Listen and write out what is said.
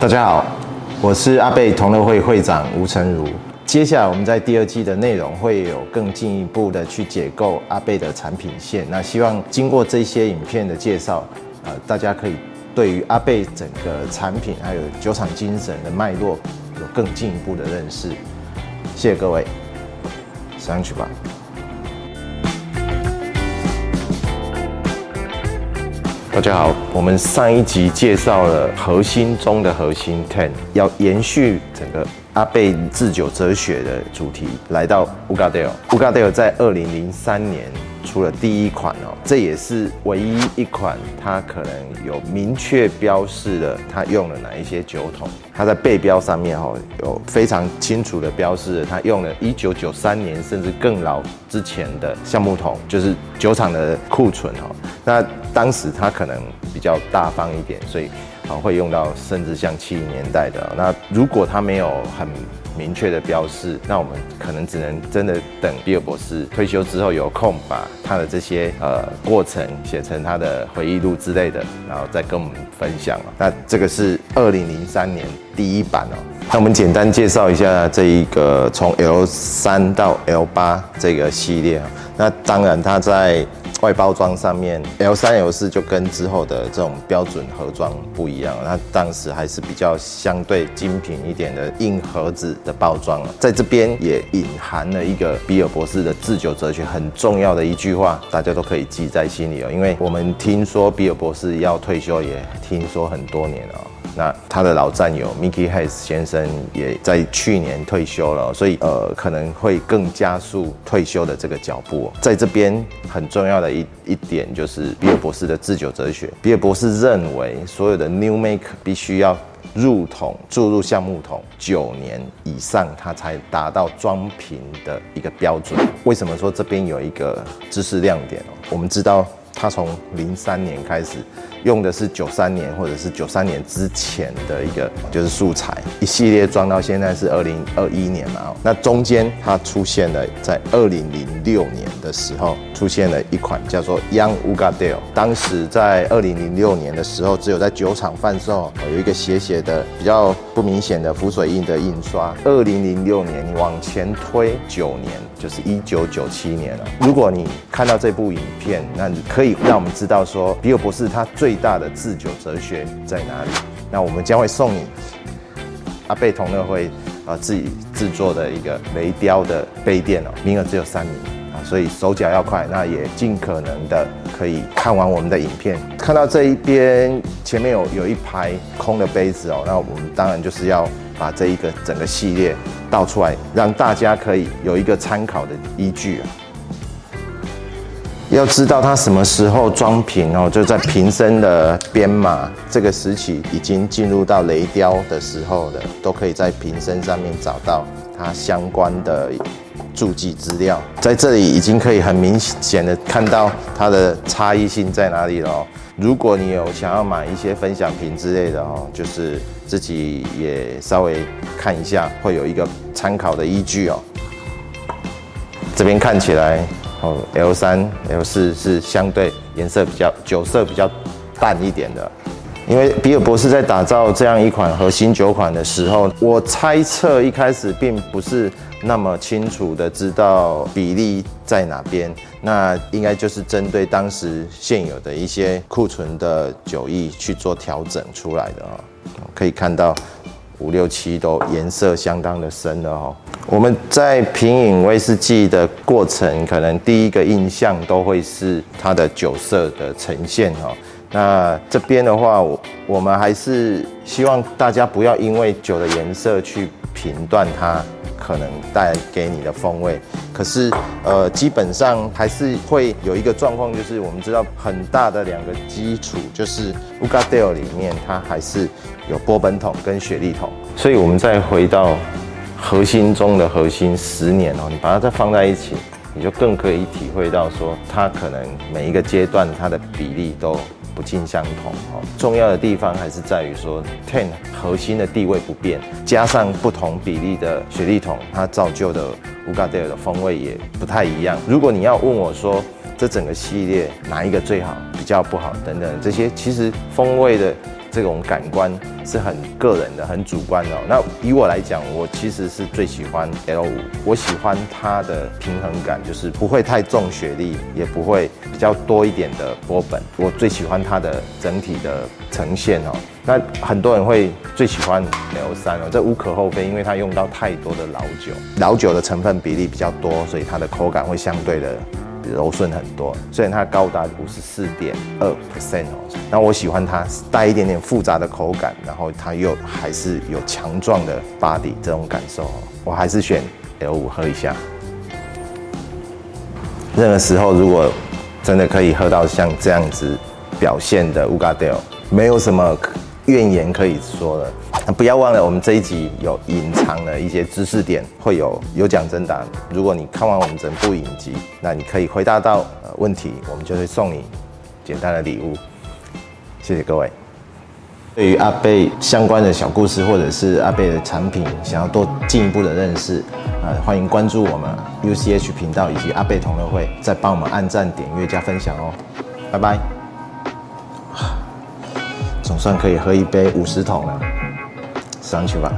大家好，我是阿贝同乐会会长吴成儒。接下来我们在第二季的内容会有更进一步的去解构阿贝的产品线。那希望经过这些影片的介绍，呃，大家可以对于阿贝整个产品还有酒厂精神的脉络有更进一步的认识。谢谢各位，上去吧。大家好，我们上一集介绍了核心中的核心 Ten，要延续整个阿贝自久哲学的主题，来到 Ugadeo。Ugadeo 在二零零三年出了第一款哦，这也是唯一一款它可能有明确标示的，它用了哪一些酒桶。它在背标上面哈有非常清楚的标示，它用了一九九三年甚至更老之前的橡木桶，就是酒厂的库存哈。那当时它可能比较大方一点，所以啊会用到甚至像七零年代的。那如果它没有很明确的标示，那我们可能只能真的等比尔博士退休之后有空把他的这些呃过程写成他的回忆录之类的，然后再跟我们分享。那这个是二零零三年第一版哦。那我们简单介绍一下这一个从 L 三到 L 八这个系列。那当然它在外包装上面，L 三 L 四就跟之后的这种标准盒装不一样，它当时还是比较相对精品一点的硬盒子的包装。在这边也隐含了一个比尔博士的自酒哲学很重要的一句话，大家都可以记在心里哦。因为我们听说比尔博士要退休，也听说很多年了。那他的老战友 Mickey Hayes 先生也在去年退休了，所以呃可能会更加速退休的这个脚步。在这边很重要的一一点就是比尔博士的制酒哲学。比尔博士认为所有的 New Make 必须要入桶注入橡木桶九年以上，它才达到装瓶的一个标准。为什么说这边有一个知识亮点？我们知道。他从零三年开始用的是九三年或者是九三年之前的一个就是素材，一系列装到现在是二零二一年嘛。那中间它出现了在二零零六年的时候出现了一款叫做 Young Ugadeo，当时在二零零六年的时候只有在酒厂贩售，有一个斜斜的比较不明显的浮水印的印刷。二零零六年你往前推九年，就是一九九七年了。如果你看到这部影片，那你可以。让我们知道说，比尔博士他最大的制酒哲学在哪里？那我们将会送你阿贝同乐会啊自己制作的一个雷雕的杯垫哦，名额只有三名啊，所以手脚要快，那也尽可能的可以看完我们的影片。看到这一边前面有有一排空的杯子哦，那我们当然就是要把这一个整个系列倒出来，让大家可以有一个参考的依据啊。要知道它什么时候装瓶哦，就在瓶身的编码这个时期已经进入到雷雕的时候的，都可以在瓶身上面找到它相关的注记资料。在这里已经可以很明显的看到它的差异性在哪里了。如果你有想要买一些分享瓶之类的哦，就是自己也稍微看一下，会有一个参考的依据哦。这边看起来。哦，L 三、L 四是相对颜色比较酒色比较淡一点的，因为比尔博士在打造这样一款核心酒款的时候，我猜测一开始并不是那么清楚的知道比例在哪边，那应该就是针对当时现有的一些库存的酒液去做调整出来的啊，可以看到。五六七都颜色相当的深了哦。我们在品饮威士忌的过程，可能第一个印象都会是它的酒色的呈现哦。那这边的话，我我们还是希望大家不要因为酒的颜色去评断它。可能带给你的风味，可是呃，基本上还是会有一个状况，就是我们知道很大的两个基础，就是 uga 里面它还是有波本桶跟雪莉桶，所以我们再回到核心中的核心十年哦，你把它再放在一起，你就更可以体会到说，它可能每一个阶段它的比例都。不尽相同哦，重要的地方还是在于说，Ten 核心的地位不变，加上不同比例的雪莉桶，它造就的 Ugadeo 的风味也不太一样。如果你要问我说，这整个系列哪一个最好，较不好等等这些，其实风味的这种感官是很个人的、很主观的。那以我来讲，我其实是最喜欢 L5，我喜欢它的平衡感，就是不会太重雪莉，也不会比较多一点的波本。我最喜欢它的整体的呈现哦。那很多人会最喜欢 L3 哦，这无可厚非，因为它用到太多的老酒，老酒的成分比例比较多，所以它的口感会相对的。柔顺很多，虽然它高达五十四点二 percent 哦，那我喜欢它带一点点复杂的口感，然后它又还是有强壮的 body 这种感受，我还是选 L5 喝一下。任何时候如果真的可以喝到像这样子表现的 Ugadeo，没有什么怨言可以说了。不要忘了，我们这一集有隐藏的一些知识点，会有有奖征答。如果你看完我们整部影集，那你可以回答到问题，我们就会送你简单的礼物。谢谢各位。对于阿贝相关的小故事，或者是阿贝的产品，想要多进一步的认识，呃，欢迎关注我们 UCH 频道以及阿贝同乐会，再帮我们按赞、点阅、加分享哦。拜拜。总算可以喝一杯五十桶了。上去吧。